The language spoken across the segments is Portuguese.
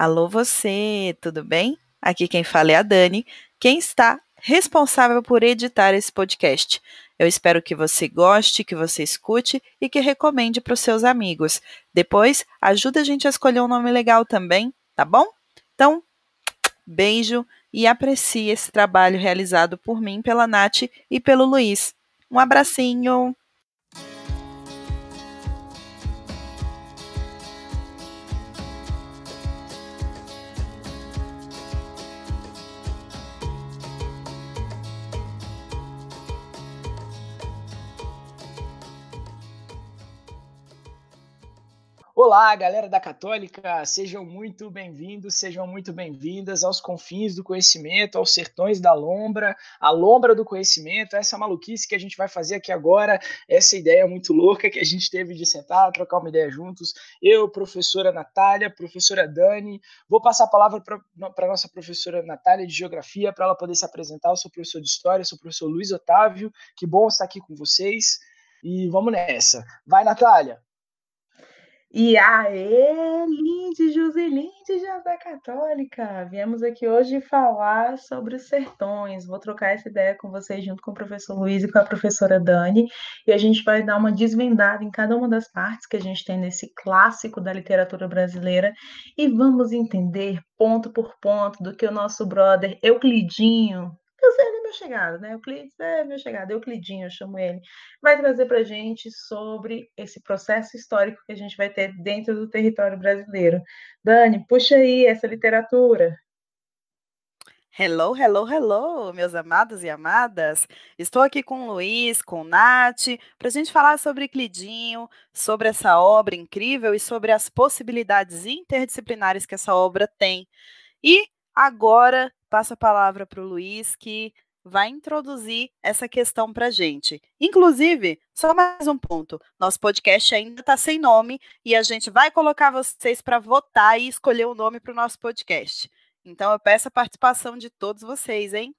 Alô você, tudo bem? Aqui quem fala é a Dani, quem está responsável por editar esse podcast. Eu espero que você goste, que você escute e que recomende para os seus amigos. Depois, ajuda a gente a escolher um nome legal também, tá bom? Então, beijo e aprecie esse trabalho realizado por mim, pela Nath e pelo Luiz. Um abracinho! Olá, galera da Católica, sejam muito bem-vindos, sejam muito bem-vindas aos confins do conhecimento, aos sertões da lombra, a lombra do conhecimento, essa maluquice que a gente vai fazer aqui agora, essa ideia muito louca que a gente teve de sentar, trocar uma ideia juntos. Eu, professora Natália, professora Dani, vou passar a palavra para a nossa professora Natália de Geografia, para ela poder se apresentar. Eu sou professor de História, sou professor Luiz Otávio, que bom estar aqui com vocês. E vamos nessa. Vai, Natália! E aê, Lindy, Joselindy, da Católica! Viemos aqui hoje falar sobre os sertões. Vou trocar essa ideia com vocês junto com o professor Luiz e com a professora Dani. E a gente vai dar uma desvendada em cada uma das partes que a gente tem nesse clássico da literatura brasileira. E vamos entender ponto por ponto do que o nosso brother Euclidinho, meu chegado, né? Euclides é meu chegado, Euclidinho, eu chamo ele. Vai trazer para a gente sobre esse processo histórico que a gente vai ter dentro do território brasileiro. Dani, puxa aí essa literatura. Hello, hello, hello, meus amados e amadas. Estou aqui com o Luiz, com o Nath, para a gente falar sobre Euclidinho, sobre essa obra incrível e sobre as possibilidades interdisciplinares que essa obra tem. E agora passo a palavra para o Luiz, que vai introduzir essa questão para gente. Inclusive, só mais um ponto: nosso podcast ainda está sem nome e a gente vai colocar vocês para votar e escolher o um nome para o nosso podcast. Então, eu peço a participação de todos vocês, hein?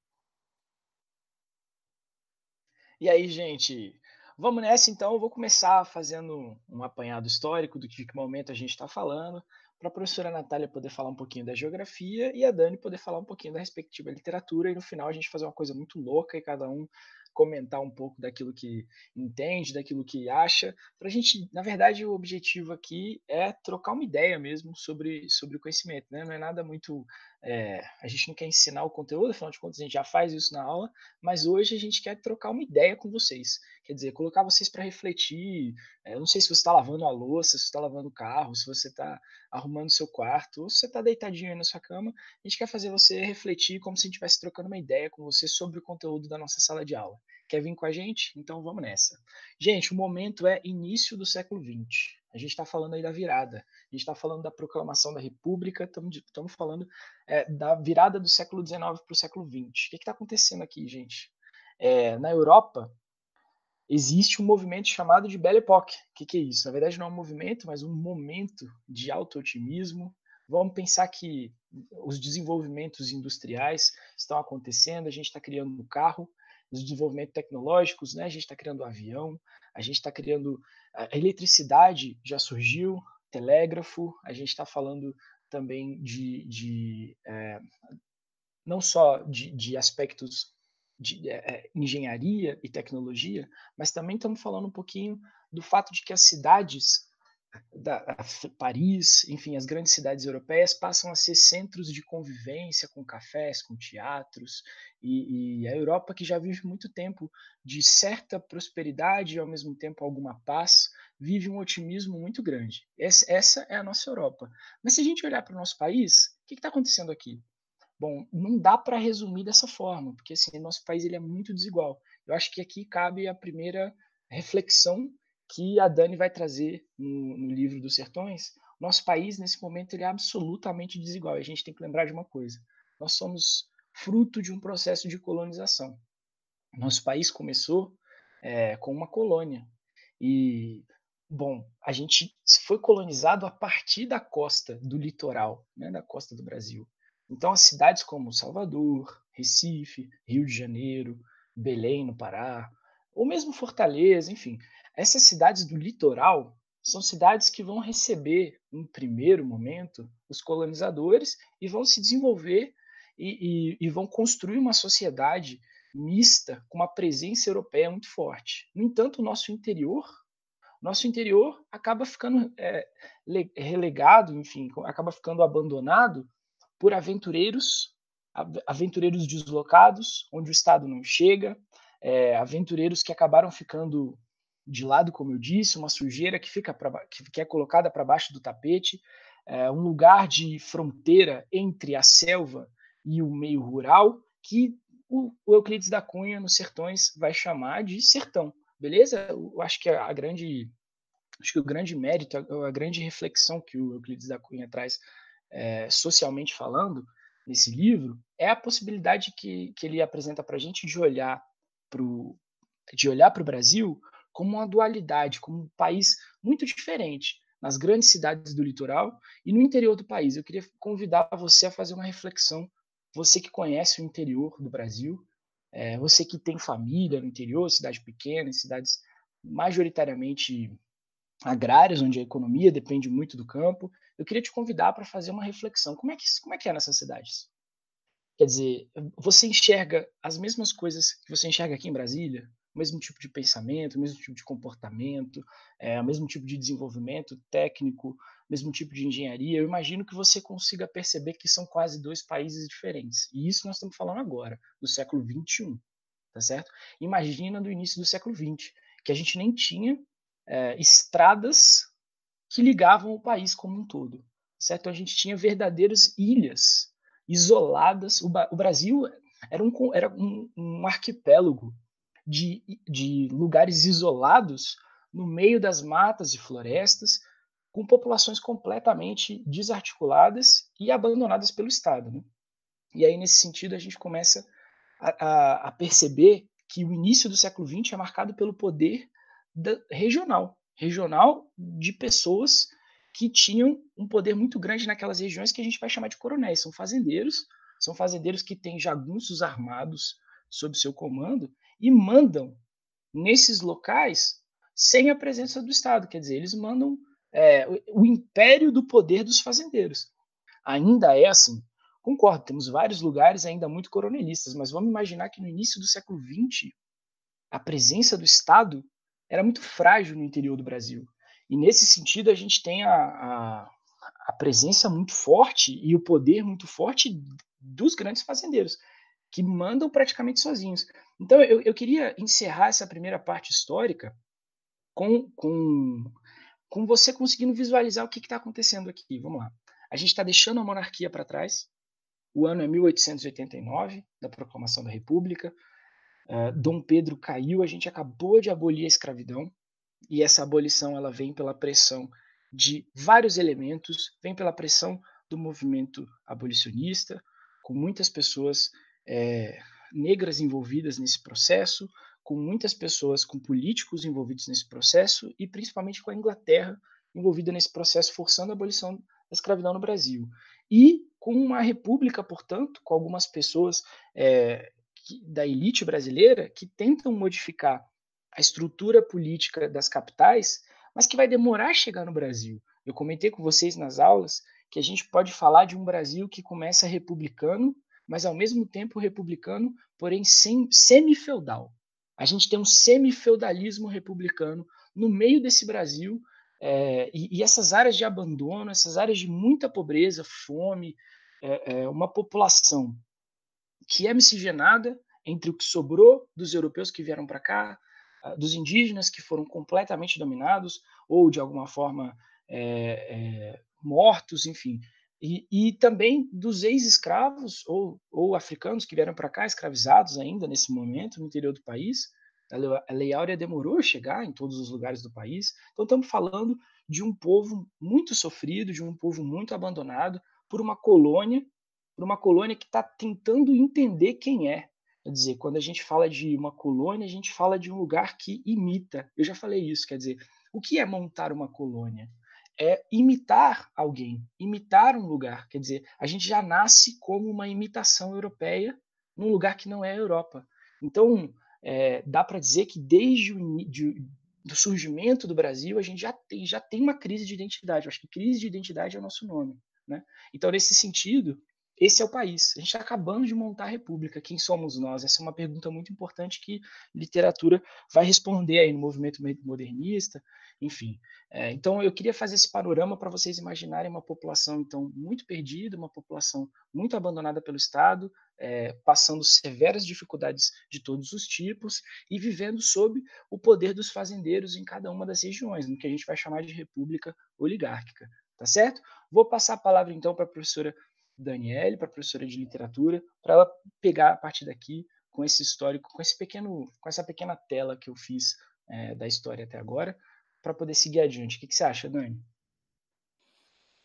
E aí, gente? Vamos nessa então. Eu vou começar fazendo um apanhado histórico do que, que momento a gente está falando para a professora Natália poder falar um pouquinho da geografia e a Dani poder falar um pouquinho da respectiva literatura e no final a gente fazer uma coisa muito louca e cada um comentar um pouco daquilo que entende, daquilo que acha, para a gente, na verdade, o objetivo aqui é trocar uma ideia mesmo sobre, sobre o conhecimento, né? Não é nada muito é, a gente não quer ensinar o conteúdo, afinal de contas a gente já faz isso na aula, mas hoje a gente quer trocar uma ideia com vocês. Quer dizer, colocar vocês para refletir. É, eu não sei se você está lavando a louça, se você está lavando o carro, se você está arrumando seu quarto, ou se você está deitadinho aí na sua cama. A gente quer fazer você refletir como se a gente estivesse trocando uma ideia com você sobre o conteúdo da nossa sala de aula. Quer vir com a gente? Então vamos nessa. Gente, o momento é início do século XX. A gente está falando aí da virada, a gente está falando da proclamação da República, estamos falando é, da virada do século XIX para o século XX. O que está acontecendo aqui, gente? É, na Europa, existe um movimento chamado de Belle Époque. O que, que, é isso? Na verdade, não é um movimento, mas um momento de auto-otimismo. Vamos pensar que os desenvolvimentos industriais estão acontecendo, a gente está criando um carro, os desenvolvimentos tecnológicos, né? a gente está criando um avião, a gente está criando. A eletricidade já surgiu, telégrafo, a gente está falando também de. de é, não só de, de aspectos de é, engenharia e tecnologia, mas também estamos falando um pouquinho do fato de que as cidades da Paris, enfim, as grandes cidades europeias passam a ser centros de convivência com cafés, com teatros, e, e, a Europa que já vive muito tempo de certa prosperidade e ao mesmo tempo alguma paz, vive um otimismo muito grande. Essa, é a nossa Europa. Mas se a gente olhar para o nosso país, o que está acontecendo aqui? Bom, não dá para resumir dessa forma, porque assim, nosso país ele é muito desigual. Eu acho que aqui cabe a primeira reflexão que a Dani vai trazer no, no livro dos Sertões, nosso país, nesse momento, ele é absolutamente desigual. A gente tem que lembrar de uma coisa: nós somos fruto de um processo de colonização. Nosso país começou é, com uma colônia. E, bom, a gente foi colonizado a partir da costa, do litoral, né, da costa do Brasil. Então, as cidades como Salvador, Recife, Rio de Janeiro, Belém, no Pará, ou mesmo Fortaleza, enfim, essas cidades do litoral, são cidades que vão receber, em primeiro momento, os colonizadores e vão se desenvolver e, e, e vão construir uma sociedade mista com uma presença europeia muito forte. No entanto, o nosso interior, nosso interior acaba ficando é, relegado, enfim, acaba ficando abandonado por aventureiros, aventureiros deslocados, onde o Estado não chega, é, aventureiros que acabaram ficando de lado, como eu disse, uma sujeira que fica pra, que, é colocada para baixo do tapete, é, um lugar de fronteira entre a selva e o meio rural, que o, o Euclides da Cunha, nos Sertões, vai chamar de sertão, beleza? Eu acho que a grande acho que o grande mérito, a, a grande reflexão que o Euclides da Cunha traz é, socialmente falando nesse livro é a possibilidade que, que ele apresenta para a gente de olhar para de olhar para o Brasil como uma dualidade, como um país muito diferente nas grandes cidades do litoral e no interior do país. Eu queria convidar você a fazer uma reflexão você que conhece o interior do Brasil, é, você que tem família no interior, cidade pequena, cidades majoritariamente agrárias, onde a economia depende muito do campo, eu queria te convidar para fazer uma reflexão. Como é, que, como é que é nessas cidades? Quer dizer, você enxerga as mesmas coisas que você enxerga aqui em Brasília? O mesmo tipo de pensamento, o mesmo tipo de comportamento, é, o mesmo tipo de desenvolvimento técnico, mesmo tipo de engenharia, eu imagino que você consiga perceber que são quase dois países diferentes. E isso nós estamos falando agora, do século 21, tá certo? Imagina do início do século 20, que a gente nem tinha é, estradas que ligavam o país como um todo, certo? A gente tinha verdadeiras ilhas isoladas. O, o Brasil era um, era um, um arquipélago de, de lugares isolados no meio das matas e florestas, com populações completamente desarticuladas e abandonadas pelo Estado. Né? E aí, nesse sentido, a gente começa a, a, a perceber que o início do século XX é marcado pelo poder da, regional regional de pessoas que tinham um poder muito grande naquelas regiões que a gente vai chamar de coronéis. São fazendeiros, são fazendeiros que têm jagunços armados sob seu comando e mandam nesses locais sem a presença do Estado. Quer dizer, eles mandam é, o, império do poder dos fazendeiros. Ainda é assim. Concordo, temos vários lugares ainda muito coronelistas, mas vamos imaginar que no início do século XX, a presença do Estado era muito frágil no interior do Brasil. E nesse sentido, a gente tem a, a, a presença muito forte e o poder muito forte dos grandes fazendeiros, que mandam praticamente sozinhos. Então, eu, eu queria encerrar essa primeira parte histórica com, com com você conseguindo visualizar o que está acontecendo aqui. Vamos lá. A gente está deixando a monarquia para trás. O ano é 1889, da proclamação da República. Uh, Dom Pedro caiu, a gente acabou de abolir a escravidão. E essa abolição ela vem pela pressão de vários elementos, vem pela pressão do movimento abolicionista, com muitas pessoas é, negras envolvidas nesse processo, com muitas pessoas, com políticos envolvidos nesse processo e principalmente com a Inglaterra envolvida nesse processo, forçando a abolição da escravidão no Brasil. E com uma república, portanto, com algumas pessoas é, que, da elite brasileira que tentam modificar a estrutura política das capitais, mas que vai demorar a chegar no Brasil. Eu comentei com vocês nas aulas que a gente pode falar de um Brasil que começa republicano, mas ao mesmo tempo republicano, porém semi-feudal. A gente tem um semi-feudalismo republicano no meio desse Brasil, é, e, e, essas áreas de abandono, essas áreas de muita pobreza, fome, é, é, uma população que é miscigenada entre o que sobrou dos europeus que vieram para cá, dos indígenas que foram completamente dominados ou de alguma forma mortos, enfim, e, e, também dos ex-escravos ou, ou, africanos que vieram para cá, escravizados ainda nesse momento no interior do país. A Lei Áurea demorou a chegar em todos os lugares do país. Então, estamos falando de um povo muito sofrido, de um povo muito abandonado por uma colônia, por uma colônia que está tentando entender quem é. Quer dizer, quando a gente fala de uma colônia, a gente fala de um lugar que imita. Eu já falei isso, quer dizer, o que é montar uma colônia? é imitar alguém, imitar um lugar. Quer dizer, a gente já nasce como uma imitação europeia num lugar que não é a Europa. Então, é, dá para dizer que desde o, de, do surgimento do Brasil, a gente já tem, já tem uma crise de identidade. Eu acho que crise de identidade é o nosso nome. Né? Então, nesse sentido, esse é o país. A gente está acabando de montar a república. Quem somos nós? Essa é uma pergunta muito importante que literatura vai responder aí no movimento modernista, enfim. É, então, eu queria fazer esse panorama para vocês imaginarem uma população, então, muito perdida, uma população muito abandonada pelo Estado, é, passando severas dificuldades de todos os tipos e vivendo sob o poder dos fazendeiros em cada uma das regiões, no que a gente vai chamar de república oligárquica. Tá certo? Vou passar a palavra então para a professora Daniele, para a professora de literatura, para ela pegar a partir daqui com esse histórico, com esse pequeno, com essa pequena tela que eu fiz é, da história até agora, para poder seguir adiante. O que, que você acha, Dani?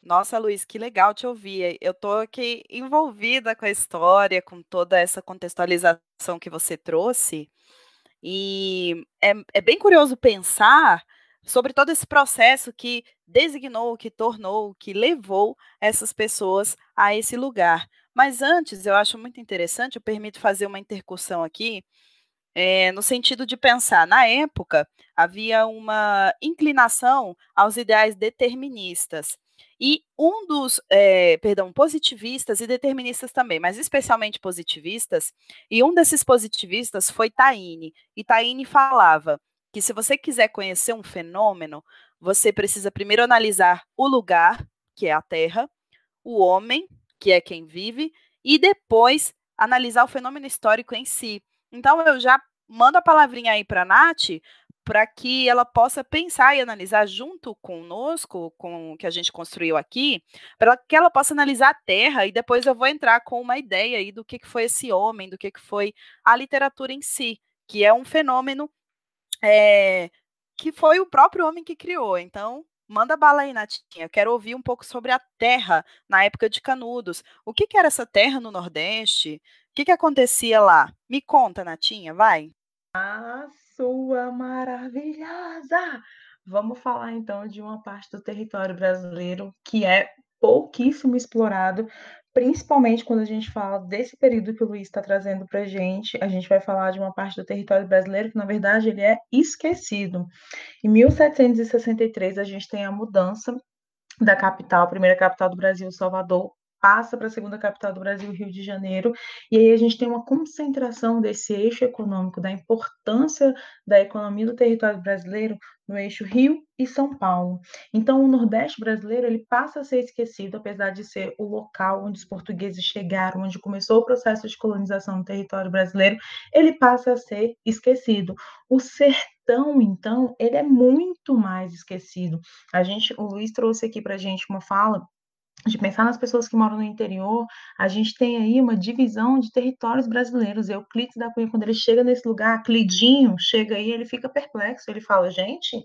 Nossa, Luiz, que legal te ouvir. Eu estou aqui envolvida com a história, com toda essa contextualização que você trouxe. E é, é bem curioso pensar sobre todo esse processo que designou, que tornou, que levou essas pessoas a esse lugar. Mas antes, eu acho muito interessante, eu permito fazer uma intercussão aqui, é, no sentido de pensar, na época, havia uma inclinação aos ideais deterministas. E um dos, é, perdão, positivistas e deterministas também, mas especialmente positivistas, e um desses positivistas foi Taine. E Taine falava que se você quiser conhecer um fenômeno, você precisa primeiro analisar o lugar, que é a Terra, o homem, que é quem vive, e depois analisar o fenômeno histórico em si. Então eu já mando a palavrinha aí para a Nath, para que ela possa pensar e analisar junto conosco, com o que a gente construiu aqui, para que ela possa analisar a Terra e depois eu vou entrar com uma ideia aí do que, que foi esse homem, do que, que foi a literatura em si, que é um fenômeno é, que foi o próprio homem que criou. Então, manda bala aí, Natinha. Quero ouvir um pouco sobre a Terra na época de Canudos. O que, que era essa Terra no Nordeste? O que, que acontecia lá? Me conta, Natinha, vai. Ah, sua maravilhosa! Vamos falar então de uma parte do território brasileiro que é pouquíssimo explorado, principalmente quando a gente fala desse período que o Luiz está trazendo para a gente. A gente vai falar de uma parte do território brasileiro que, na verdade, ele é esquecido. Em 1763, a gente tem a mudança da capital, a primeira capital do Brasil, Salvador, passa para a segunda capital do Brasil, Rio de Janeiro, e aí a gente tem uma concentração desse eixo econômico, da importância da economia do território brasileiro no eixo Rio e São Paulo. Então, o Nordeste brasileiro ele passa a ser esquecido, apesar de ser o local onde os portugueses chegaram, onde começou o processo de colonização no território brasileiro, ele passa a ser esquecido. O sertão, então, ele é muito mais esquecido. A gente, o Luiz trouxe aqui para a gente uma fala de pensar nas pessoas que moram no interior, a gente tem aí uma divisão de territórios brasileiros. Euclides da Cunha, quando ele chega nesse lugar, Clidinho chega aí, ele fica perplexo. Ele fala, gente,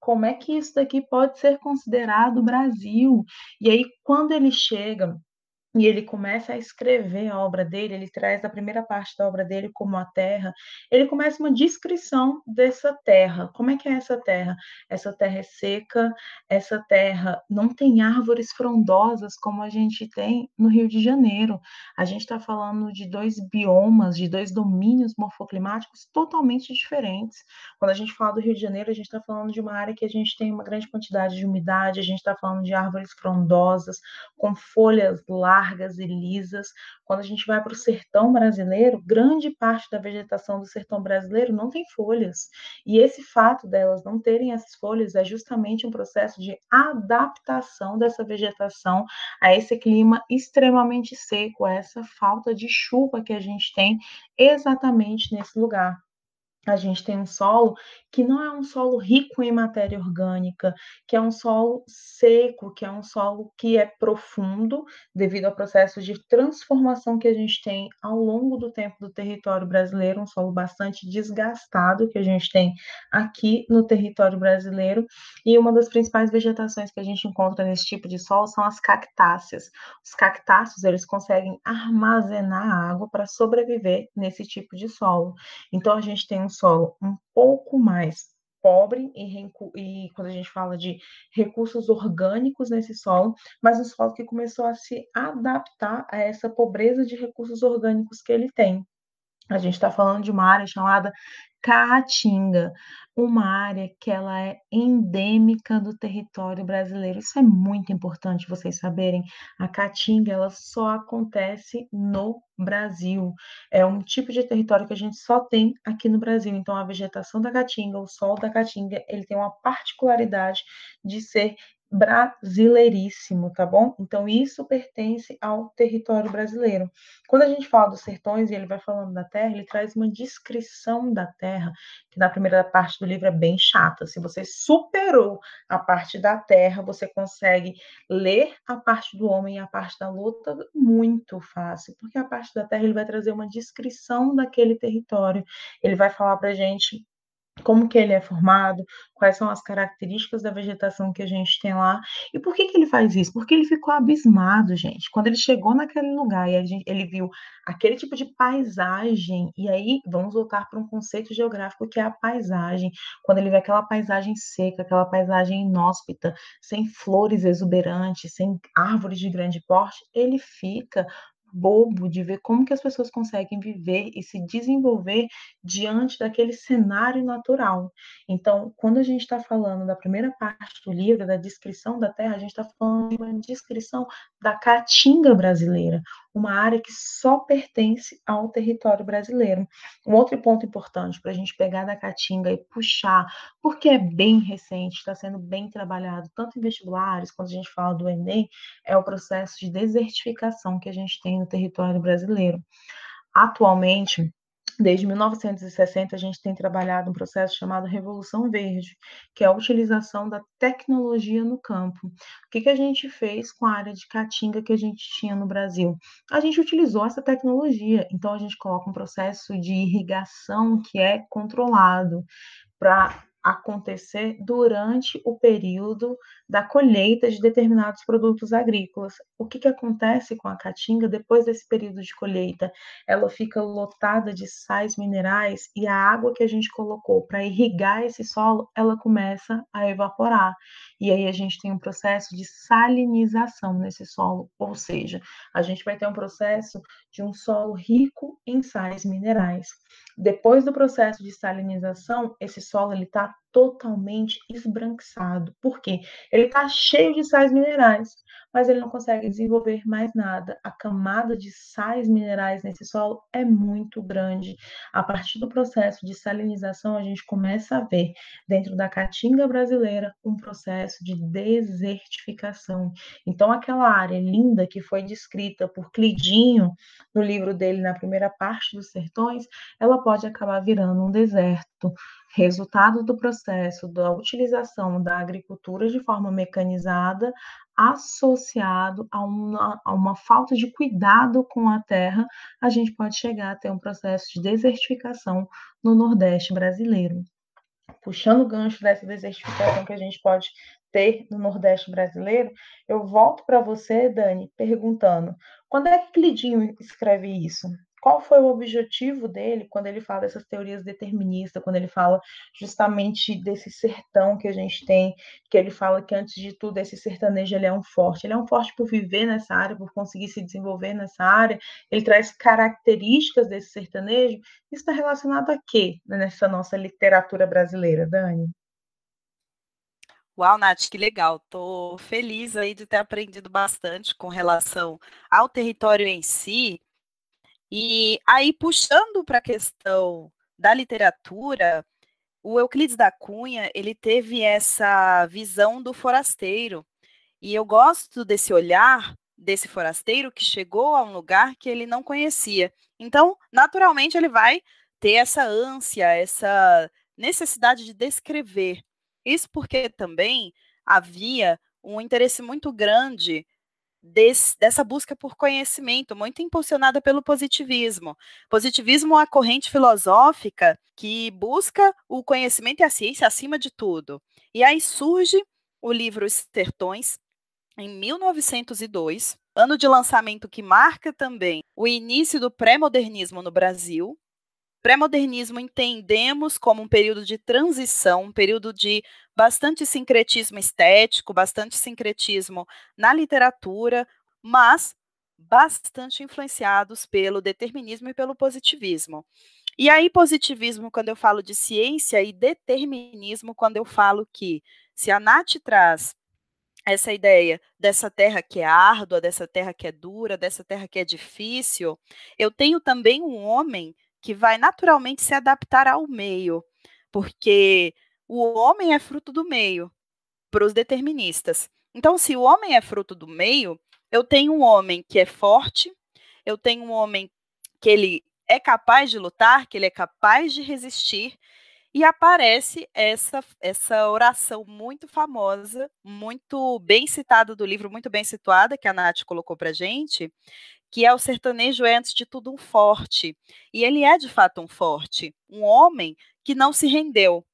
como é que isso daqui pode ser considerado Brasil? E aí, quando ele chega e ele começa a escrever a obra dele, ele traz a primeira parte da obra dele como a terra, ele começa uma descrição dessa terra. Como é que é essa terra? Essa terra é seca, essa terra não tem árvores frondosas como a gente tem no Rio de Janeiro. A gente está falando de dois biomas, de dois domínios morfoclimáticos totalmente diferentes. Quando a gente fala do Rio de Janeiro, a gente está falando de uma área que a gente tem uma grande quantidade de umidade, a gente está falando de árvores frondosas, com folhas largas, largas e lisas. Quando a gente vai para o sertão brasileiro, grande parte da vegetação do sertão brasileiro não tem folhas. E esse fato delas não terem essas folhas é justamente um processo de adaptação dessa vegetação a esse clima extremamente seco, a essa falta de chuva que a gente tem exatamente nesse lugar a gente tem um solo que não é um solo rico em matéria orgânica, que é um solo seco, que é um solo que é profundo devido ao processo de transformação que a gente tem ao longo do tempo do território brasileiro, um solo bastante desgastado que a gente tem aqui no território brasileiro. E uma das principais vegetações que a gente encontra nesse tipo de solo são as cactáceas. Os cactáceos, eles conseguem armazenar água para sobreviver nesse tipo de solo. Então a gente tem um solo um pouco mais pobre e, e, quando a gente fala de recursos orgânicos nesse solo, mas um solo que começou a se adaptar a essa pobreza de recursos orgânicos que ele tem. A gente está falando de uma área chamada Caatinga, uma área que ela é endêmica do território brasileiro. Isso é muito importante vocês saberem. A caatinga, ela só acontece no Brasil. É um tipo de território que a gente só tem aqui no Brasil. Então, a vegetação da caatinga, o solo da caatinga, ele tem uma particularidade de ser brasileiríssimo, tá bom? Então, isso pertence ao território brasileiro. Quando a gente fala dos sertões e ele vai falando da terra, ele traz uma descrição da terra, que na primeira parte do livro é bem chata. Se você superou a parte da terra, você consegue ler a parte do homem e a parte da luta muito fácil, porque a parte da terra ele vai trazer uma descrição daquele território. Ele vai falar pra gente como que ele é formado, quais são as características da vegetação que a gente tem lá. E por que, que ele faz isso? Porque ele ficou abismado, gente. Quando ele chegou naquele lugar e gente, ele viu aquele tipo de paisagem, e aí vamos voltar para um conceito geográfico que é a paisagem. Quando ele vê aquela paisagem seca, aquela paisagem inóspita, sem flores exuberantes, sem árvores de grande porte, ele fica bobo de ver como que as pessoas conseguem viver e se desenvolver diante daquele cenário natural. Então, quando a gente está falando da primeira parte do livro, da descrição da Terra, a gente está falando de uma descrição da caatinga brasileira, uma área que só pertence ao território brasileiro. Um outro ponto importante para a gente pegar da Caatinga e puxar, porque é bem recente, está sendo bem trabalhado, tanto em vestibulares, quando a gente fala do Enem, é o processo de desertificação que a gente tem no território brasileiro. Atualmente, Desde 1960, a gente tem trabalhado um processo chamado Revolução Verde, que é a utilização da tecnologia no campo. O que, que a gente fez com a área de caatinga que a gente tinha no Brasil? A gente utilizou essa tecnologia, então a gente coloca um processo de irrigação que é controlado para acontecer durante o período da colheita de determinados produtos agrícolas. O que, que acontece com a caatinga depois desse período de colheita? Ela fica lotada de sais minerais e a água que a gente colocou para irrigar esse solo, ela começa a evaporar. E aí a gente tem um processo de salinização nesse solo, ou seja, a gente vai ter um processo de um solo rico em sais minerais. Depois do processo de salinização, esse solo está totalmente esbranquiçado. Por quê? Ele está cheio de sais minerais mas ele não consegue desenvolver mais nada. A camada de sais minerais nesse solo é muito grande. A partir do processo de salinização, a gente começa a ver dentro da caatinga brasileira um processo de desertificação. Então, aquela área linda que foi descrita por Clidinho no livro dele na primeira parte dos sertões, ela pode acabar virando um deserto resultado do processo da utilização da agricultura de forma mecanizada associado a uma, a uma falta de cuidado com a terra, a gente pode chegar a ter um processo de desertificação no Nordeste brasileiro. Puxando o gancho dessa desertificação que a gente pode ter no Nordeste brasileiro, eu volto para você, Dani, perguntando: quando é que Clidinho escreve isso? Qual foi o objetivo dele quando ele fala dessas teorias deterministas, quando ele fala justamente desse sertão que a gente tem, que ele fala que antes de tudo esse sertanejo ele é um forte, ele é um forte por viver nessa área, por conseguir se desenvolver nessa área, ele traz características desse sertanejo, isso está relacionado a quê nessa nossa literatura brasileira, Dani? Uau, Nath, que legal. Estou feliz aí de ter aprendido bastante com relação ao território em si e aí, puxando para a questão da literatura, o Euclides da Cunha, ele teve essa visão do forasteiro. E eu gosto desse olhar desse forasteiro que chegou a um lugar que ele não conhecia. Então, naturalmente, ele vai ter essa ânsia, essa necessidade de descrever. Isso porque também havia um interesse muito grande desse, dessa busca por conhecimento, muito impulsionada pelo positivismo. Positivismo é uma corrente filosófica que busca o conhecimento e a ciência acima de tudo. E aí surge o livro Sertões, em 1902, ano de lançamento que marca também o início do pré-modernismo no Brasil, Pré-modernismo entendemos como um período de transição, um período de bastante sincretismo estético, bastante sincretismo na literatura, mas bastante influenciados pelo determinismo e pelo positivismo. E aí, positivismo, quando eu falo de ciência, e determinismo, quando eu falo que se a Nath traz essa ideia dessa terra que é árdua, dessa terra que é dura, dessa terra que é difícil, eu tenho também um homem que vai naturalmente se adaptar ao meio, porque o homem é fruto do meio, para os deterministas. Então, se o homem é fruto do meio, eu tenho um homem que é forte, eu tenho um homem que ele é capaz de lutar, que ele é capaz de resistir, e aparece essa, essa oração muito famosa, muito bem citada do livro, muito bem situada, que a Nath colocou para gente, que é o sertanejo é, antes de tudo, um forte. E ele é, de fato, um forte. Um homem que não se rendeu,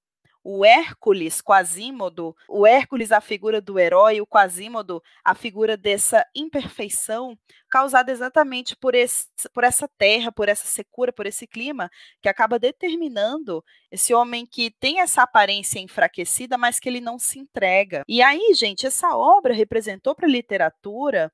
o Hércules Quasímodo, o Hércules a figura do herói, o Quasímodo a figura dessa imperfeição causada exatamente por, esse, por essa terra, por essa secura, por esse clima que acaba determinando esse homem que tem essa aparência enfraquecida, mas que ele não se entrega. E aí, gente, essa obra representou para a literatura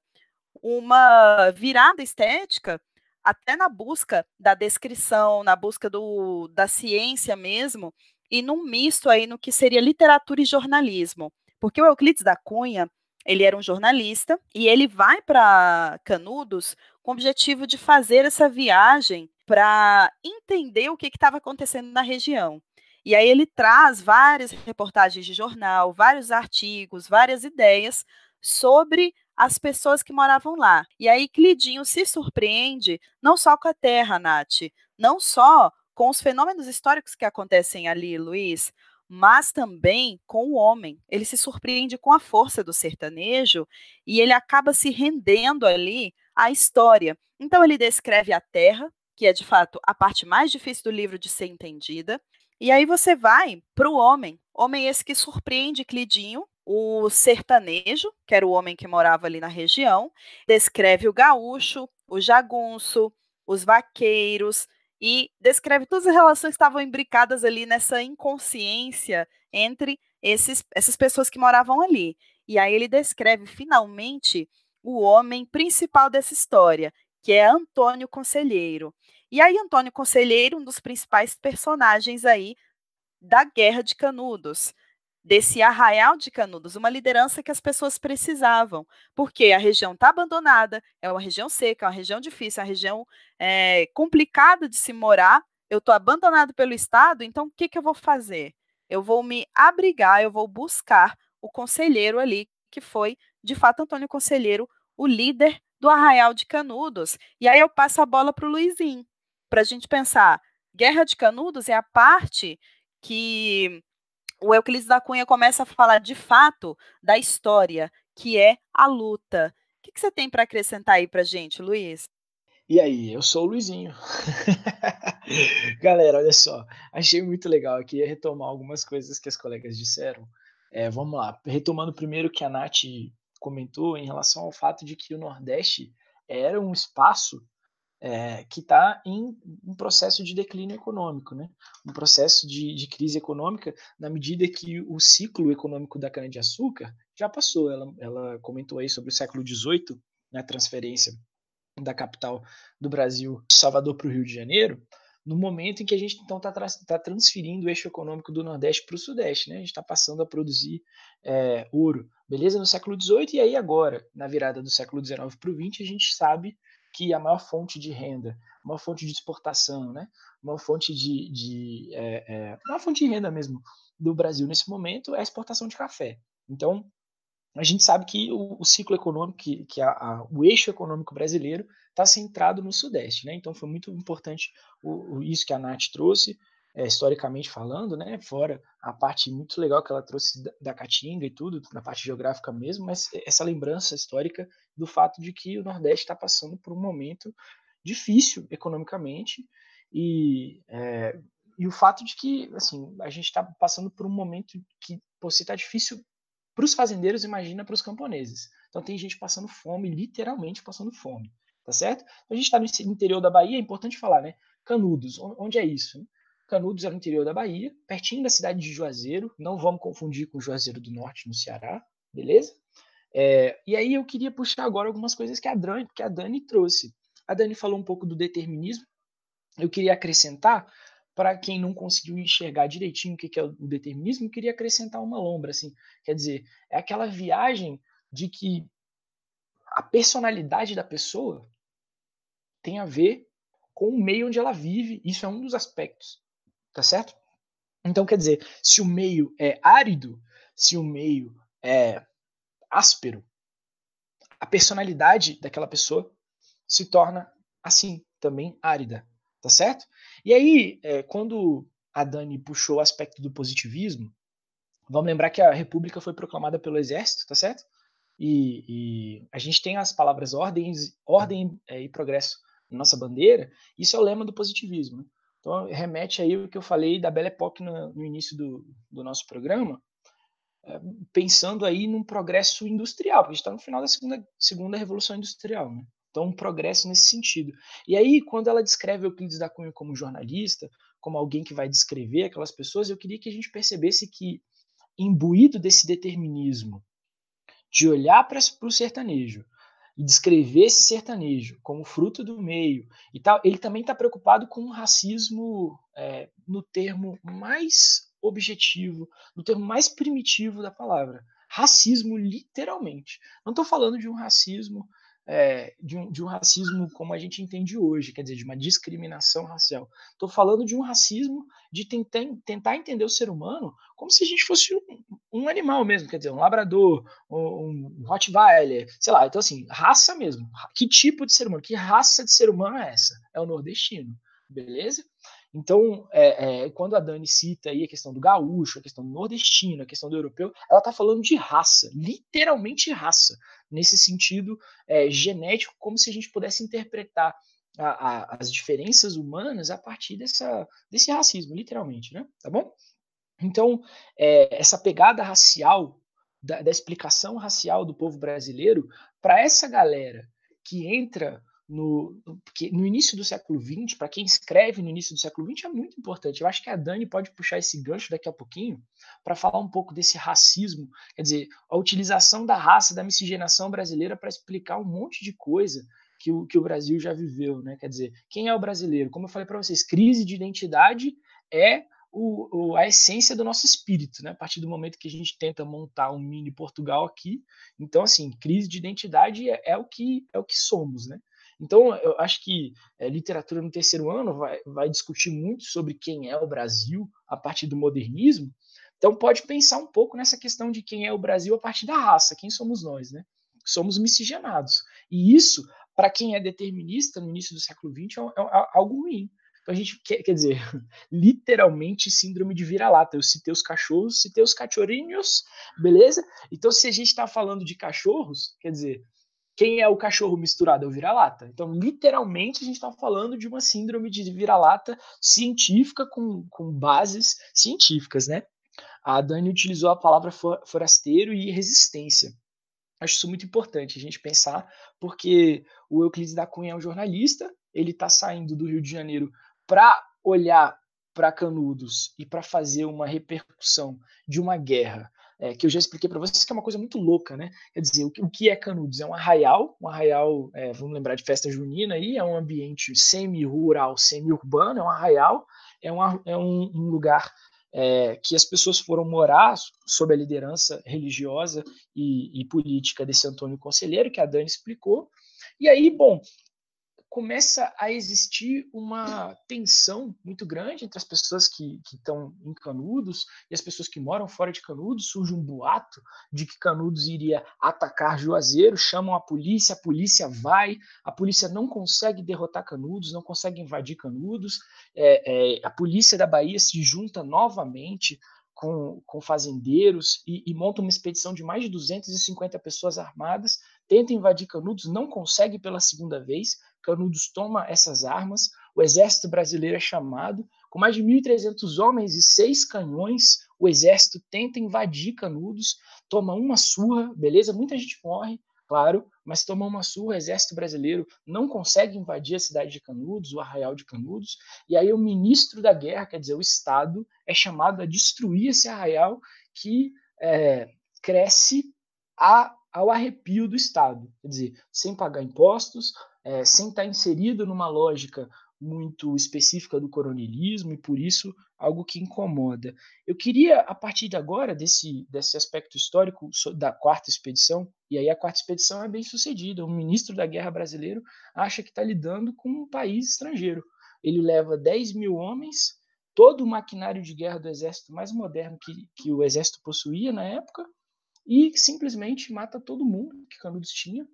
uma virada estética até na busca da descrição, na busca do, da ciência mesmo, e num misto aí no que seria literatura e jornalismo. Porque o Euclides da Cunha, ele era um jornalista e ele vai para Canudos com o objetivo de fazer essa viagem para entender o que estava acontecendo na região. E aí ele traz várias reportagens de jornal, vários artigos, várias ideias sobre as pessoas que moravam lá. E aí Clidinho se surpreende não só com a terra, Nath, não só com os fenômenos históricos que acontecem ali, Luiz, mas também com o homem. Ele se surpreende com a força do sertanejo e ele acaba se rendendo ali à história. Então ele descreve a terra, que é de fato a parte mais difícil do livro de ser entendida. E aí você vai para o homem, homem esse que surpreende Clidinho, o sertanejo, que era o homem que morava ali na região, descreve o gaúcho, o jagunço, os vaqueiros, e descreve todas as relações que estavam imbricadas ali nessa inconsciência entre esses, essas pessoas que moravam ali. E aí ele descreve finalmente o homem principal dessa história, que é Antônio Conselheiro. E aí Antônio Conselheiro, um dos principais personagens aí da Guerra de Canudos desse arraial de Canudos, uma liderança que as pessoas precisavam, porque a região está abandonada, é uma região seca, é uma região difícil, é uma região é, complicada de se morar, eu estou abandonado pelo Estado, então o que, que eu vou fazer? Eu vou me abrigar, eu vou buscar o conselheiro ali, que foi, de fato, Antônio Conselheiro, o líder do Arraial de Canudos. E aí eu passo a bola para o Luizinho, para a gente pensar, Guerra de Canudos é a parte que o Euclides da Cunha começa a falar de fato da história, que é a luta. O que, que você tem para acrescentar aí para gente, Luiz? E aí, eu sou o Luizinho. Galera, olha só, achei muito legal aqui retomar algumas coisas que as colegas disseram. É, vamos lá, retomando primeiro o que a Nath comentou em relação ao fato de que o Nordeste era um espaço é, que está em um processo de declínio econômico, né? um processo de, de, crise econômica, na medida que o ciclo econômico da cana-de-açúcar já passou. Ela, ela comentou aí sobre o século XVIII, na né, transferência da capital do Brasil, de Salvador para o Rio de Janeiro, no momento em que a gente então está tá transferindo o eixo econômico do Nordeste para o Sudeste, né? A gente está passando a produzir é, ouro, beleza? No século XVIII e aí agora, na virada do século XIX para o XX, a gente sabe que a maior fonte de renda, a maior fonte de exportação, né, a maior fonte de, de é, é, a maior fonte de renda mesmo do Brasil nesse momento é a exportação de café. Então, a gente sabe que o, o ciclo econômico, que, que a, a, o eixo econômico brasileiro está centrado no Sudeste, né? Então foi muito importante o, o, isso que a Nath trouxe, é, historicamente falando, né? Fora a parte muito legal que ela trouxe da, da Caatinga e tudo, na parte geográfica mesmo, mas essa lembrança histórica do fato de que o Nordeste está passando por um momento difícil economicamente e, é, e o fato de que assim a gente está passando por um momento que pô, se está difícil para os fazendeiros, imagina para os camponeses. Então tem gente passando fome, literalmente passando fome, tá certo? A gente está no interior da Bahia, é importante falar, né? Canudos, onde é isso? Canudos é no interior da Bahia, pertinho da cidade de Juazeiro, não vamos confundir com Juazeiro do Norte, no Ceará, beleza? É, e aí eu queria puxar agora algumas coisas que a, Dani, que a Dani trouxe. A Dani falou um pouco do determinismo, eu queria acrescentar para quem não conseguiu enxergar direitinho o que é o determinismo, eu queria acrescentar uma lombra, assim, quer dizer, é aquela viagem de que a personalidade da pessoa tem a ver com o meio onde ela vive, isso é um dos aspectos, tá certo? Então, quer dizer, se o meio é árido, se o meio é áspero, a personalidade daquela pessoa se torna assim, também árida, tá certo? E aí, é, quando a Dani puxou o aspecto do positivismo, vamos lembrar que a República foi proclamada pelo Exército, tá certo? E, e a gente tem as palavras ordens, ordem é, e progresso na nossa bandeira, isso é o lema do positivismo. Né? Então, remete aí o que eu falei da Belle Époque no, no início do, do, nosso programa, é, pensando aí num progresso industrial, porque a gente está no final da segunda, segunda Revolução Industrial. Né? Então, um progresso nesse sentido. E aí, quando ela descreve Euclides da Cunha como jornalista, como alguém que vai descrever aquelas pessoas, eu queria que a gente percebesse que, imbuído desse determinismo, de olhar para o sertanejo e descrever esse sertanejo como fruto do meio e tal, ele também está preocupado com o racismo é, no termo mais objetivo, no termo mais primitivo da palavra. Racismo, literalmente. Não estou falando de um racismo é, de, um, de, um, racismo como a gente entende hoje, quer dizer, de uma discriminação racial. Estou falando de um racismo de tentar, tentar entender o ser humano como se a gente fosse um, um animal mesmo, quer dizer, um labrador, um, um Rottweiler, sei lá. Então, assim, raça mesmo. Que tipo de ser humano? Que raça de ser humano é essa? É o nordestino, beleza? Então, é, é, quando a Dani cita aí a questão do gaúcho, a questão do nordestino, a questão do europeu, ela está falando de raça, literalmente raça, nesse sentido é, genético, como se a gente pudesse interpretar a, a, as diferenças humanas a partir dessa, desse racismo, literalmente, né? Tá bom? Então, é, essa pegada racial, da, da explicação racial do povo brasileiro, para essa galera que entra no, porque no início do século XX, para quem escreve no início do século XX, é muito importante. Eu acho que a Dani pode puxar esse gancho daqui a pouquinho para falar um pouco desse racismo, quer dizer, a utilização da raça, da miscigenação brasileira para explicar um monte de coisa que o, que o Brasil já viveu, né? Quer dizer, quem é o brasileiro? Como eu falei para vocês, crise de identidade é o, o, a essência do nosso espírito, né? A partir do momento que a gente tenta montar um mini Portugal aqui, então assim, crise de identidade é, é o que é o que somos, né? Então, eu acho que é, literatura no terceiro ano vai, vai discutir muito sobre quem é o Brasil a partir do modernismo. Então, pode pensar um pouco nessa questão de quem é o Brasil a partir da raça, quem somos nós, né? Somos miscigenados. E isso, para quem é determinista no início do século XX, é, é, é algo ruim. Então, a gente quer, quer dizer, literalmente síndrome de vira-lata. Eu citei os cachorros, citei os cachorrinhos, beleza? Então, se a gente está falando de cachorros, quer dizer, quem é o cachorro misturado? É o vira-lata. Então, literalmente, a gente está falando de uma síndrome de vira-lata científica com, com bases científicas, né? A Dani utilizou a palavra forasteiro e resistência. Acho isso muito importante a gente pensar, porque o Euclides da Cunha é um jornalista, ele está saindo do Rio de Janeiro para olhar para Canudos e para fazer uma repercussão de uma guerra é, que eu já expliquei para vocês que é uma coisa muito louca, né? Quer dizer, o, o que é Canudos? É um arraial, um arraial, é, vamos lembrar de festa junina aí, é um ambiente semi-rural, semi-urbano, é um arraial, é um, é um, um lugar é, que as pessoas foram morar sob a liderança religiosa e, e política desse Antônio Conselheiro, que a Dani explicou. E aí, bom, começa a existir uma tensão muito grande entre as pessoas que estão em Canudos e as pessoas que moram fora de Canudos. Surge um boato de que Canudos iria atacar Juazeiro, chamam a polícia, a polícia vai, a polícia não consegue derrotar Canudos, não consegue invadir Canudos, é, é, a polícia da Bahia se junta novamente com, com fazendeiros e, e monta uma expedição de mais de 250 pessoas armadas, tenta invadir Canudos, não consegue pela segunda vez, Canudos toma essas armas, o exército brasileiro é chamado, com mais de 1.300 homens e seis canhões, o exército tenta invadir Canudos, toma uma surra, beleza? Muita gente morre, claro, mas toma uma surra, o exército brasileiro não consegue invadir a cidade de Canudos, o arraial de Canudos, e aí o ministro da guerra, quer dizer, o Estado, é chamado a destruir esse arraial que é, cresce a, ao arrepio do Estado, quer dizer, sem pagar impostos, é, sem estar inserido numa lógica muito específica do coronelismo e por isso algo que incomoda. Eu queria, a partir de agora, desse, desse aspecto histórico da quarta expedição, e aí a quarta expedição é bem sucedida, o ministro da guerra brasileiro acha que está lidando com um país estrangeiro. Ele leva 10 mil homens, todo o maquinário de guerra do exército mais moderno que, que o exército possuía na época, e simplesmente mata todo mundo que Canudos tinha,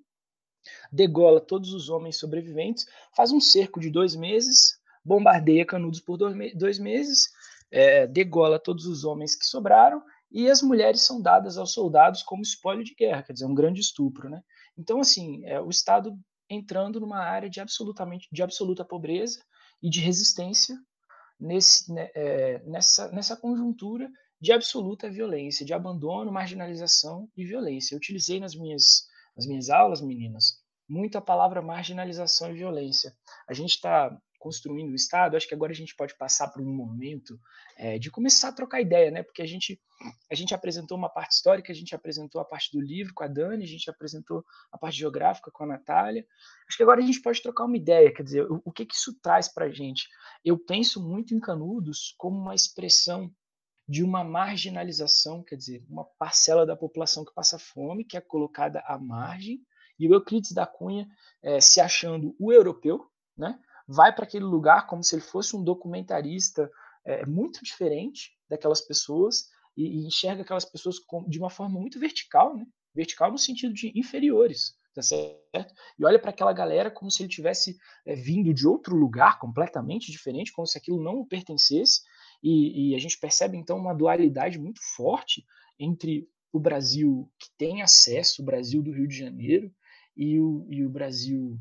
degola todos os homens sobreviventes, faz um cerco de dois meses, bombardeia Canudos por dois meses, é, degola todos os homens que sobraram e as mulheres são dadas aos soldados como espólio de guerra, quer dizer, um grande estupro, né? Então, assim, é, o Estado entrando numa área de absolutamente de absoluta pobreza e de resistência nesse, né, é, nessa, nessa conjuntura de absoluta violência, de abandono, marginalização e violência. Eu utilizei nas minhas nas minhas aulas, meninas, muito a palavra marginalização e violência. A gente está construindo o Estado, acho que agora a gente pode passar por um momento é, de começar a trocar ideia, né? Porque a gente, a gente apresentou uma parte histórica, a gente apresentou a parte do livro com a Dani, a gente apresentou a parte geográfica com a Natália. Acho que agora a gente pode trocar uma ideia, quer dizer, o, o que, que isso traz para a gente? Eu penso muito em Canudos como uma expressão de uma marginalização, quer dizer, uma parcela da população que passa fome, que é colocada à margem, e o Euclides da Cunha, é, se achando o europeu, né, vai para aquele lugar como se ele fosse um documentarista é, muito diferente daquelas pessoas e, e enxerga aquelas pessoas com, de uma forma muito vertical, né, vertical no sentido de inferiores, tá certo? E olha para aquela galera como se ele tivesse é, vindo de outro lugar completamente diferente, como se aquilo não o pertencesse, e, e a gente percebe então uma dualidade muito forte entre o Brasil que tem acesso, o Brasil do Rio de Janeiro, e o, e o Brasil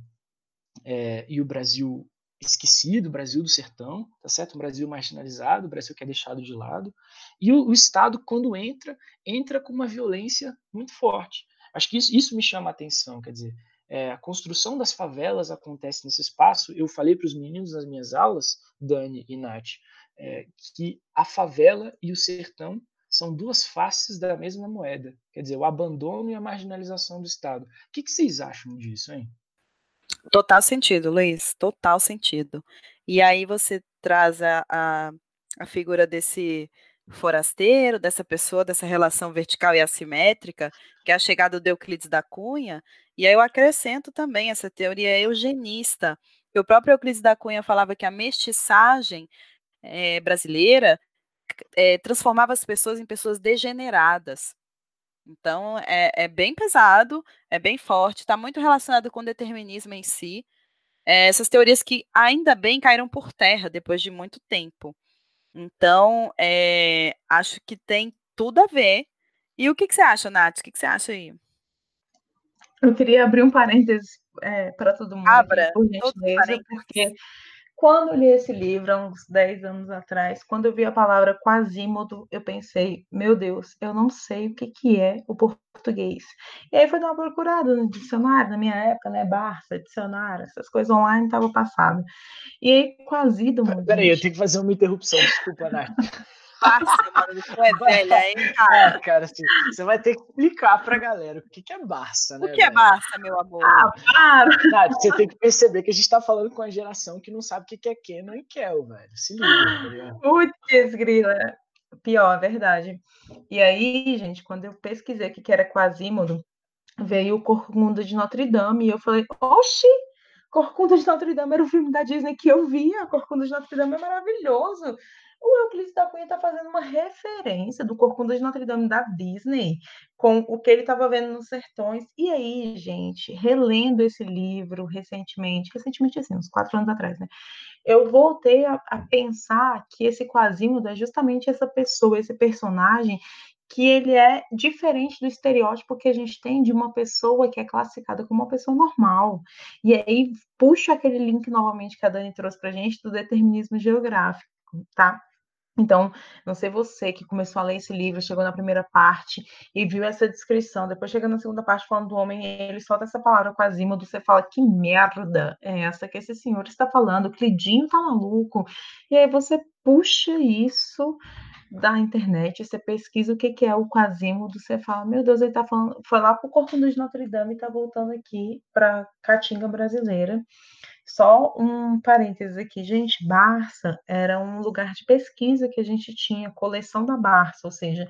é, e o Brasil esquecido, o Brasil do sertão, tá certo? Um Brasil marginalizado, o Brasil que é deixado de lado. E o, o, Estado, quando entra, entra com uma violência muito forte. Acho que isso, isso me chama a atenção, quer dizer, é, a construção das favelas acontece nesse espaço. Eu falei para os meninos nas minhas aulas, Dani e Nath, é, que a favela e o sertão são duas faces da mesma moeda. Quer dizer, o abandono e a marginalização do Estado. O que, que vocês acham disso, hein? Total sentido, Luiz, total sentido. E aí você traz a, a, a figura desse forasteiro, dessa pessoa, dessa relação vertical e assimétrica, que é a chegada do Euclides da Cunha, e aí eu acrescento também essa teoria eugenista. O próprio Euclides da Cunha falava que a mestiçagem é, brasileira é, transformava as pessoas em pessoas degeneradas. Então, é, é bem pesado, é bem forte, está muito relacionado com o determinismo em si. É, essas teorias que ainda bem caíram por terra depois de muito tempo. Então, é, acho que tem tudo a ver. E o que, que você acha, Nath? O que, que você acha aí? Eu queria abrir um parênteses é, para todo mundo, Abra, por gentileza, porque quando eu li esse livro, há uns 10 anos atrás, quando eu vi a palavra quasímodo, eu pensei, meu Deus, eu não sei o que, que é o português. E aí foi dar uma procurada no dicionário, na minha época, né, Barça, dicionário, essas coisas online, estava passado. E aí, quasímodo... Peraí, eu tenho que fazer uma interrupção, desculpa, Nath. Barça, mano, tu é velha, hein, cara? É, cara, assim, você vai ter que explicar pra galera o que, que é Barça, né? O que é Barça, meu amor? Ah, para! Você tem que perceber que a gente tá falando com a geração que não sabe o que é Canon e Kel, velho. Se liga, tá Putz, grila. Pior, verdade. E aí, gente, quando eu pesquisei o que era Quasímodo, veio o Corcunda de Notre Dame, e eu falei, oxi, Corcunda de Notre Dame era o filme da Disney que eu via, Corcunda de Notre Dame é maravilhoso o Euclides da Cunha está fazendo uma referência do Corcunda de Notre Dame da Disney com o que ele estava vendo nos sertões. E aí, gente, relendo esse livro recentemente, recentemente assim, uns quatro anos atrás, né? Eu voltei a, a pensar que esse Quasimodo é justamente essa pessoa, esse personagem que ele é diferente do estereótipo que a gente tem de uma pessoa que é classificada como uma pessoa normal. E aí puxa aquele link novamente que a Dani trouxe para a gente do determinismo geográfico, tá? Então, não sei você que começou a ler esse livro, chegou na primeira parte e viu essa descrição, depois chega na segunda parte falando do homem, ele solta essa palavra quasímodo, você fala, que merda é essa que esse senhor está falando? Clidinho tá maluco. E aí você puxa isso da internet, você pesquisa o que, que é o quasímodo, você fala, meu Deus, ele tá falando, foi lá pro Corpo de Notre Dame e tá voltando aqui pra Caatinga brasileira. Só um parênteses aqui, gente, Barça era um lugar de pesquisa que a gente tinha, coleção da Barça, ou seja,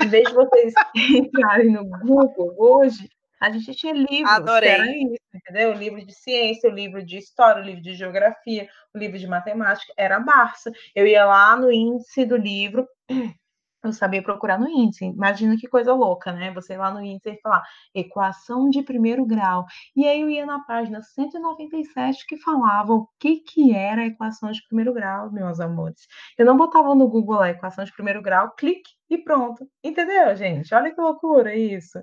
em vez de vocês entrarem no Google hoje, a gente tinha livros, Adorei. era isso, entendeu? O livro de ciência, o livro de história, o livro de geografia, o livro de matemática, era Barça. Eu ia lá no índice do livro, eu sabia procurar no índice. Imagina que coisa louca, né? Você lá no índice e falar equação de primeiro grau. E aí eu ia na página 197 que falava o que, que era a equação de primeiro grau, meus amores. Eu não botava no Google a equação de primeiro grau, clique e pronto. Entendeu, gente? Olha que loucura isso.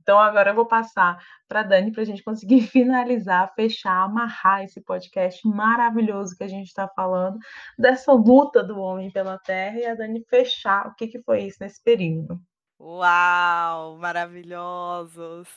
Então agora eu vou passar para Dani para a gente conseguir finalizar, fechar, amarrar esse podcast maravilhoso que a gente está falando dessa luta do homem pela terra e a Dani fechar o que, que foi isso nesse período. Uau, maravilhosos!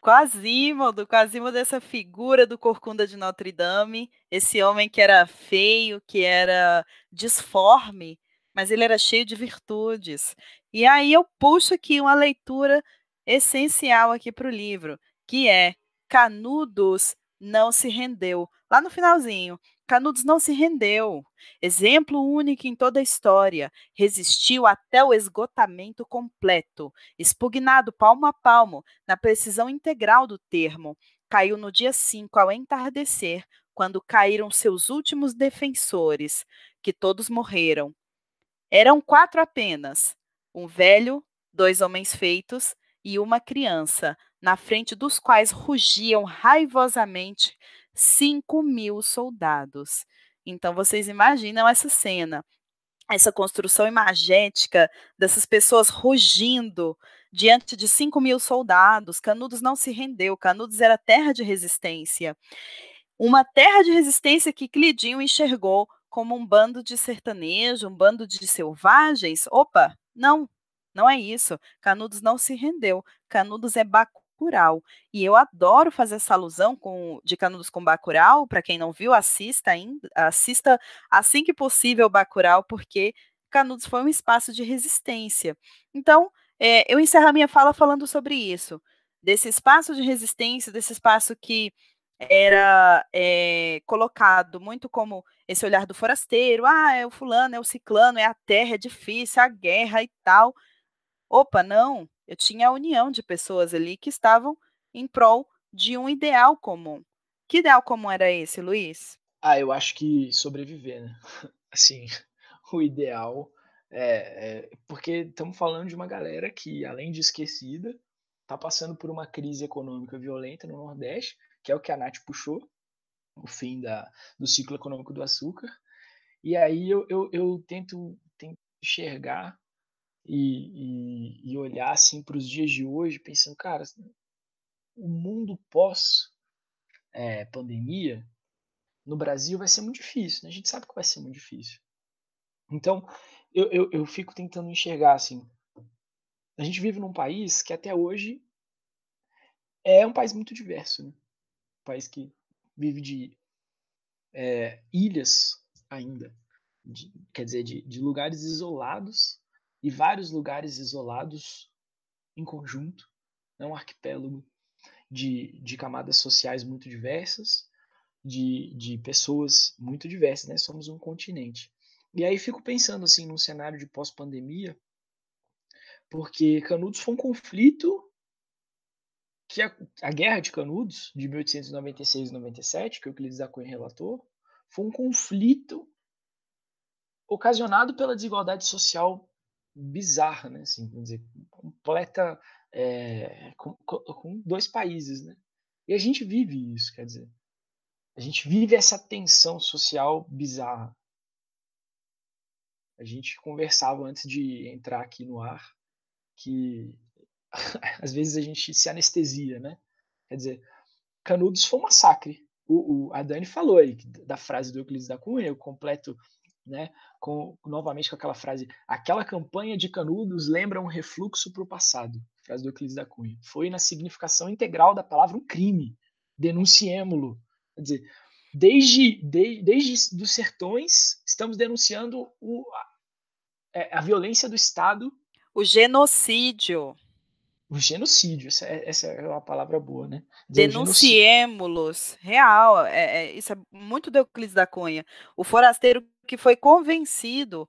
Quasimodo, Quasimodo essa figura do Corcunda de Notre Dame, esse homem que era feio, que era disforme, mas ele era cheio de virtudes. E aí eu puxo aqui uma leitura essencial aqui para o livro, que é Canudos não se rendeu. Lá no finalzinho, Canudos não se rendeu. Exemplo único em toda a história. Resistiu até o esgotamento completo. Expugnado palmo a palmo, na precisão integral do termo. Caiu no dia 5 ao entardecer, quando caíram seus últimos defensores, que todos morreram. Eram quatro apenas: um velho, dois homens feitos e uma criança, na frente dos quais rugiam raivosamente cinco mil soldados. Então vocês imaginam essa cena, essa construção imagética dessas pessoas rugindo diante de cinco mil soldados. Canudos não se rendeu, Canudos era terra de resistência. Uma terra de resistência que Clidinho enxergou como um bando de sertanejo, um bando de selvagens. Opa, não, não é isso. Canudos não se rendeu. Canudos é Bacurau. E eu adoro fazer essa alusão com, de Canudos com Bacurau. Para quem não viu, assista ainda, assista assim que possível Bacurau, porque Canudos foi um espaço de resistência. Então, é, eu encerro a minha fala falando sobre isso, desse espaço de resistência, desse espaço que era é, colocado muito como esse olhar do forasteiro, ah, é o fulano, é o ciclano, é a terra, é difícil, a guerra e tal. Opa, não, eu tinha a união de pessoas ali que estavam em prol de um ideal comum. Que ideal comum era esse, Luiz? Ah, eu acho que sobreviver, né? Assim, o ideal é, é porque estamos falando de uma galera que, além de esquecida, está passando por uma crise econômica violenta no Nordeste, que é o que a Nath puxou, o fim da, do ciclo econômico do açúcar. E aí eu, eu, eu tento, tento enxergar e, e, e olhar assim para os dias de hoje, pensando, cara, o mundo pós é, pandemia no Brasil vai ser muito difícil. Né? A gente sabe que vai ser muito difícil. Então, eu, eu, eu fico tentando enxergar assim. A gente vive num país que até hoje é um país muito diverso. Né? Um país que vive de é, ilhas ainda, de, quer dizer, de, de lugares isolados e vários lugares isolados em conjunto, é um arquipélago de, de camadas sociais muito diversas, de, de pessoas muito diversas, né? Somos um continente. E aí fico pensando assim num cenário de pós-pandemia, porque Canudos foi um conflito que a, a, Guerra de Canudos, de 1896 e 97, que o Euclides da Cunha relatou, foi um conflito ocasionado pela desigualdade social bizarra, né? Assim, vamos dizer, completa é, com, com, dois países, né? E a gente vive isso, quer dizer, a gente vive essa tensão social bizarra. A gente conversava antes de entrar aqui no ar que às vezes a gente se anestesia, né? Quer dizer, Canudos foi um massacre. O, o, a Dani falou aí da frase do Euclides da Cunha, eu completo né, com, novamente com aquela frase: aquela campanha de Canudos lembra um refluxo para o passado. Frase do Euclides da Cunha. Foi na significação integral da palavra um crime. Denunciemo-lo. Quer dizer, desde, de, desde dos sertões, estamos denunciando o, a, é, a violência do Estado. O genocídio O genocídio, essa é, essa é uma palavra boa, né? Denunciemos-los, real, é, é, isso é muito de Euclides da Cunha. O forasteiro que foi convencido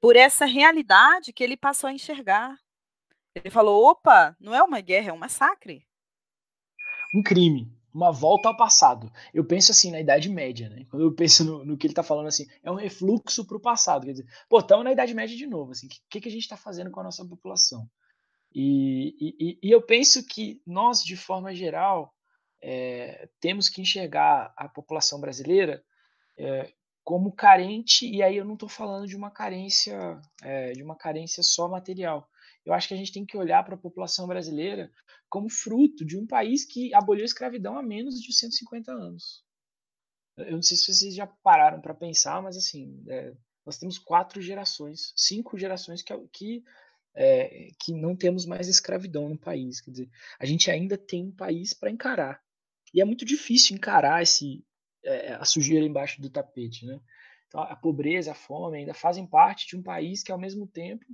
por essa realidade que ele passou a enxergar. Ele falou: opa, não é uma guerra, é um massacre. Um crime, uma volta ao passado. Eu penso assim na Idade Média, né? Quando eu penso no, no que ele está falando assim, é um refluxo para o passado. Quer dizer, pô, estamos na Idade Média de novo. Assim, o que, que a gente está fazendo com a nossa população? E, e, e, eu penso que nós, de forma geral, é, temos que enxergar a população brasileira é, como carente, e aí eu não estou falando de uma carência, é, de uma carência só material. Eu acho que a gente tem que olhar para a população brasileira como fruto de um país que aboliu a escravidão há menos de 150 anos. Eu não sei se vocês já pararam para pensar, mas assim, nós temos quatro gerações, cinco gerações que, que é, que não temos mais escravidão no país. Quer dizer, a gente ainda tem um país para encarar. E é muito difícil encarar esse, é, a sujeira embaixo do tapete. Né? Então, a pobreza, a fome ainda fazem parte de um país que, ao mesmo tempo,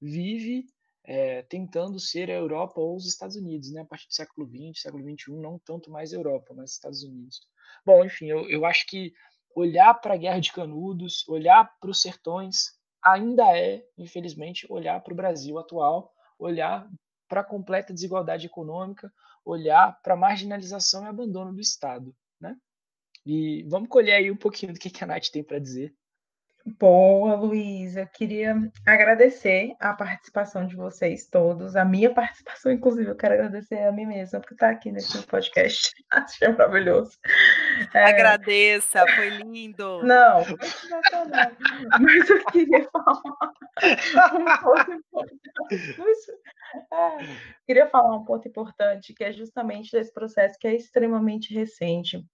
vive é, tentando ser a Europa ou os Estados Unidos, né? a partir do século XX, século XXI, não tanto mais Europa, mas Estados Unidos. Bom, enfim, eu, eu acho que olhar para a Guerra de Canudos, olhar para os sertões, ainda é, infelizmente, olhar para o Brasil atual, olhar para a completa desigualdade econômica, olhar para a marginalização e abandono do Estado. Né? E vamos colher aí um pouquinho do que, a Nath tem para dizer. Boa, Luísa. Queria agradecer a participação de vocês todos, a minha participação, inclusive, eu quero agradecer a mim mesma por estar aqui nesse podcast. Achei maravilhoso. É... Agradeça, foi lindo. Não. Mas eu queria falar um ponto importante. É, queria falar um ponto importante, que é justamente desse processo que é extremamente recente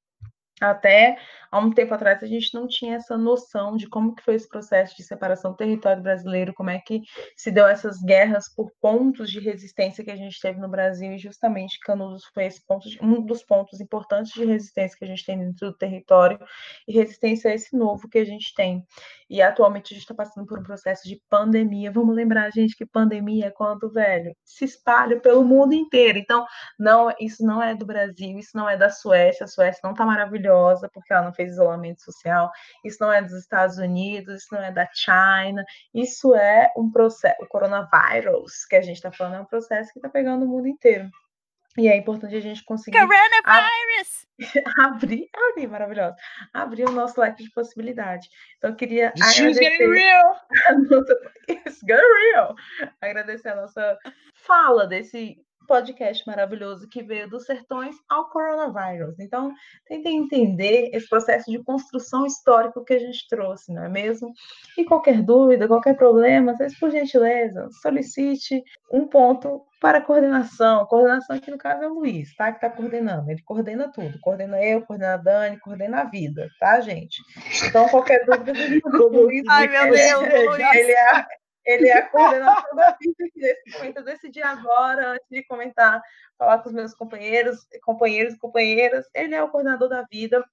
até há um tempo atrás a gente não tinha essa noção de como que foi esse processo de separação do território brasileiro, como é que se deu essas guerras por pontos de resistência que a gente teve no Brasil e justamente Canudos foi esse ponto, um dos pontos importantes de resistência que a gente tem dentro do território e resistência a esse novo que a gente tem. E atualmente a gente está passando por um processo de pandemia. Vamos lembrar, gente, que pandemia é quando, velho, se espalha pelo mundo inteiro. Então, não, isso não é do Brasil, isso não é da Suécia, a Suécia não está maravilhosa porque ela não fez isolamento social, isso não é dos Estados Unidos, isso não é da China, isso é um processo, o coronavírus que a gente está falando é um processo que está pegando o mundo inteiro. E é importante a gente conseguir. Coronavirus! Abrir, abrir, maravilhoso. Abrir o nosso leque de possibilidade. Então, eu queria. Agradecer getting real! A nossa... It's getting real! Agradecer a nossa fala desse podcast maravilhoso que veio dos sertões ao coronavírus. Então, tentem entender esse processo de construção histórico que a gente trouxe, não é mesmo? E qualquer dúvida, qualquer problema, vocês, por gentileza, solicite um ponto para coordenação. Coordenação aqui no caso é o Luiz, tá? Que está coordenando. Ele coordena tudo. Coordena eu, coordena a Dani, coordena a vida, tá, gente? Então, qualquer dúvida, Luiz. Ai, meu Deus, Luiz. Ele é, ele é a da vida aqui nesse momento. Eu decidi agora, antes de comentar, falar com os meus companheiros, companheiros e companheiras. Ele é o coordenador da vida.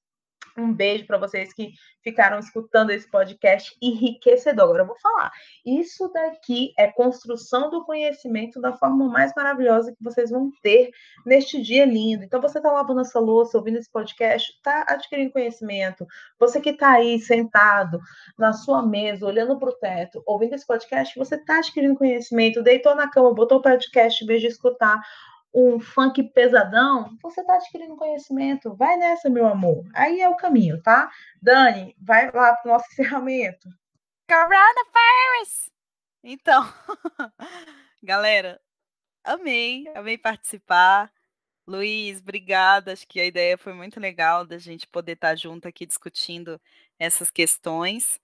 Um beijo para vocês que ficaram escutando esse podcast enriquecedor. Agora eu vou falar. Isso daqui é construção do conhecimento da forma mais maravilhosa que vocês vão ter neste dia lindo. Então, você está lavando essa louça, ouvindo esse podcast, está adquirindo conhecimento. Você que está aí sentado na sua mesa, olhando para o teto, ouvindo esse podcast, você está adquirindo conhecimento. Deitou na cama, botou o podcast em vez de escutar um funk pesadão, você está adquirindo conhecimento. Vai nessa, meu amor. Aí é o caminho, tá? Dani, vai lá para o nosso encerramento. Coronavirus! Então, galera, amei, amei participar. Luiz, obrigada. Acho que a ideia foi muito legal da gente poder estar junto aqui discutindo essas questões.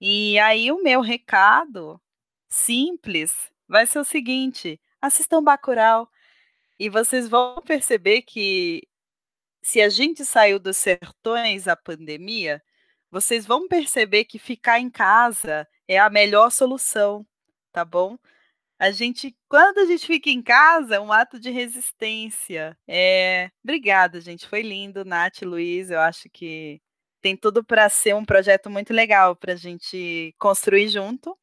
E aí, o meu recado simples vai ser o seguinte: assistam Bacurau. E vocês vão perceber que se a gente saiu dos sertões a pandemia, vocês vão perceber que ficar em casa é a melhor solução, tá bom? A gente, quando a gente fica em casa, é um ato de resistência. É, obrigada, gente. Foi lindo, Nath, Luiz. Eu acho que tem tudo para ser um projeto muito legal para a gente construir junto.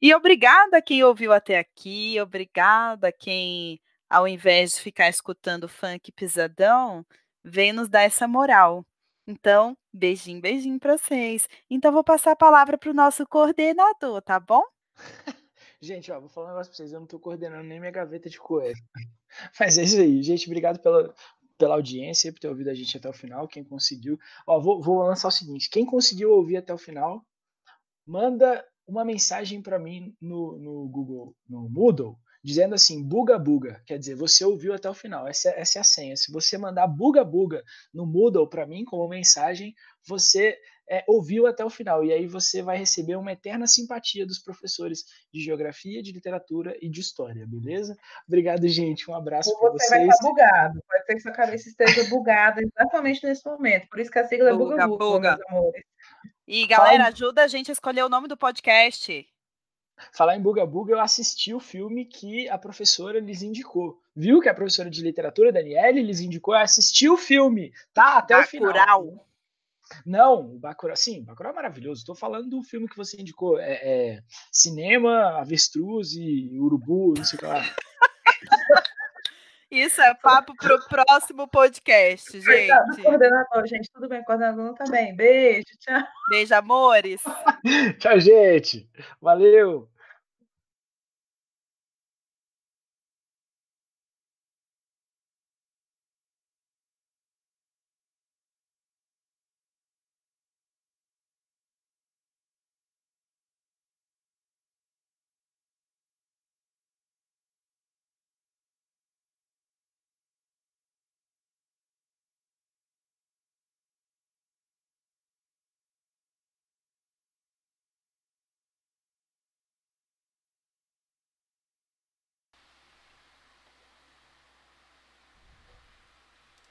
E obrigada a quem ouviu até aqui, obrigada a quem, ao invés de ficar escutando funk pisadão, vem nos dar essa moral. Então, beijinho, beijinho para vocês. Então, vou passar a palavra para o nosso coordenador, tá bom? Gente, ó, vou falar um negócio pra vocês. Eu não tô coordenando nem minha gaveta de coisa. Mas é isso aí. Gente, obrigado pela, pela audiência, por ter ouvido a gente até o final. Quem conseguiu. Ó, vou, vou lançar o seguinte: quem conseguiu ouvir até o final, manda uma mensagem para mim no, no Google, no Moodle, dizendo assim, buga buga, quer dizer, você ouviu até o final, essa, essa é a senha. Se você mandar buga buga no Moodle para mim como mensagem, você é, ouviu até o final, e aí você vai receber uma eterna simpatia dos professores de geografia, de literatura e de história, beleza? Obrigado, gente, um abraço para vocês. Você vai estar bugado, pode ser que sua cabeça esteja bugada exatamente nesse momento, por isso que a sigla é buga buga, buga. meus amores. E galera, ajuda a gente a escolher o nome do podcast. Falar em Buga Buga, eu assisti o filme que a professora lhes indicou. Viu que a professora de literatura, Daniele, lhes indicou? Eu assisti o filme, tá? Até Bacurau. o final. Não, o Bacurau, sim, o Bacurau é maravilhoso. Estou falando do filme que você indicou. É, é Cinema, Avestruz e Urubu, não sei o que lá. Isso é papo para o próximo podcast, gente. Coordenador, gente, tudo bem? Coordenador também. Beijo, tchau. Beijo, amores. tchau, gente. Valeu.